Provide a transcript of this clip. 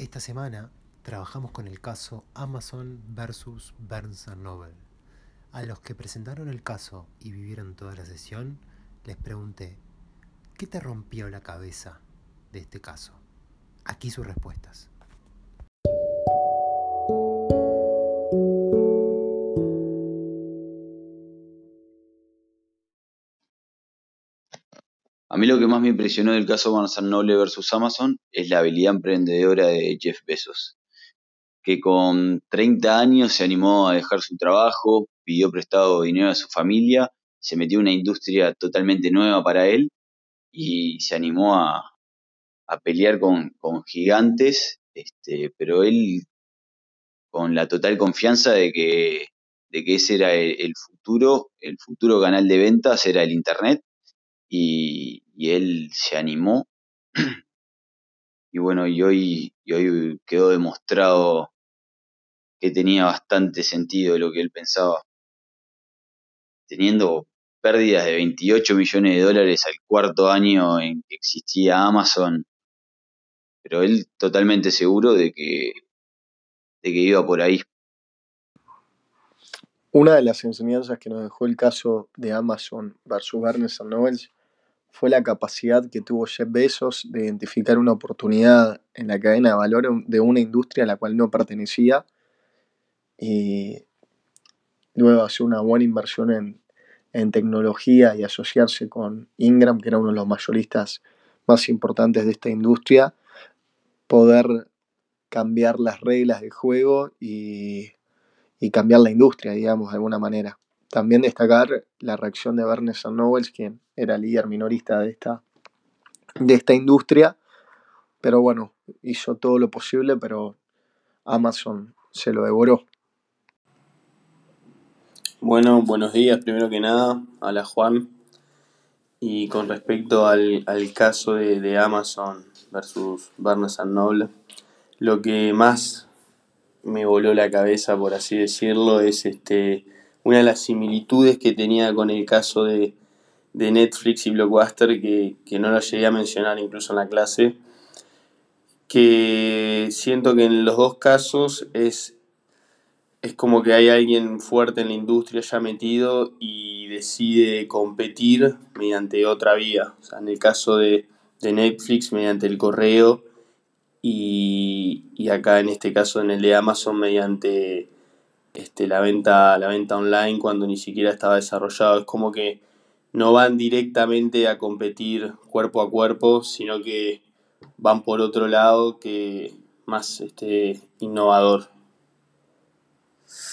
Esta semana trabajamos con el caso Amazon versus Barnes Noble. A los que presentaron el caso y vivieron toda la sesión, les pregunté, ¿qué te rompió la cabeza de este caso? Aquí sus respuestas. A mí lo que más me impresionó del caso Barnes Noble versus Amazon es la habilidad emprendedora de Jeff Bezos, que con 30 años se animó a dejar su trabajo, pidió prestado dinero a su familia, se metió en una industria totalmente nueva para él y se animó a, pelear con, gigantes, este, pero él con la total confianza de que, de que ese era el futuro, el futuro canal de ventas era el Internet y, él se animó. y bueno, y hoy, y hoy quedó demostrado que tenía bastante sentido lo que él pensaba. Teniendo pérdidas de 28 millones de dólares al cuarto año en que existía Amazon, pero él totalmente seguro de que, de que iba por ahí. Una de las enseñanzas que nos dejó el caso de Amazon versus Barnes Noble fue la capacidad que tuvo Jeff Bezos de identificar una oportunidad en la cadena de valor de una industria a la cual no pertenecía y luego hacer una buena inversión en, en tecnología y asociarse con Ingram, que era uno de los mayoristas más importantes de esta industria, poder cambiar las reglas de juego y, y cambiar la industria, digamos, de alguna manera. También destacar la reacción de Barnes Noble, quien era líder minorista de esta, de esta industria, pero bueno, hizo todo lo posible, pero Amazon se lo devoró. Bueno, buenos días, primero que nada, la Juan. Y con respecto al, caso de, de, Amazon versus Barnes Noble, lo que más me voló la cabeza, por así decirlo, es este una de las similitudes que tenía con el caso de, Netflix y Blockbuster, que, no lo llegué a mencionar incluso en la clase, que siento que en los dos casos es, es como que hay alguien fuerte en la industria ya metido y decide competir mediante otra vía. En el caso de, Netflix, mediante el correo, y, y acá en este caso en el de Amazon mediante este, la, venta, la venta online cuando ni siquiera estaba desarrollado. Es como que no van directamente a competir cuerpo a cuerpo, sino que van por otro lado que más este, innovador.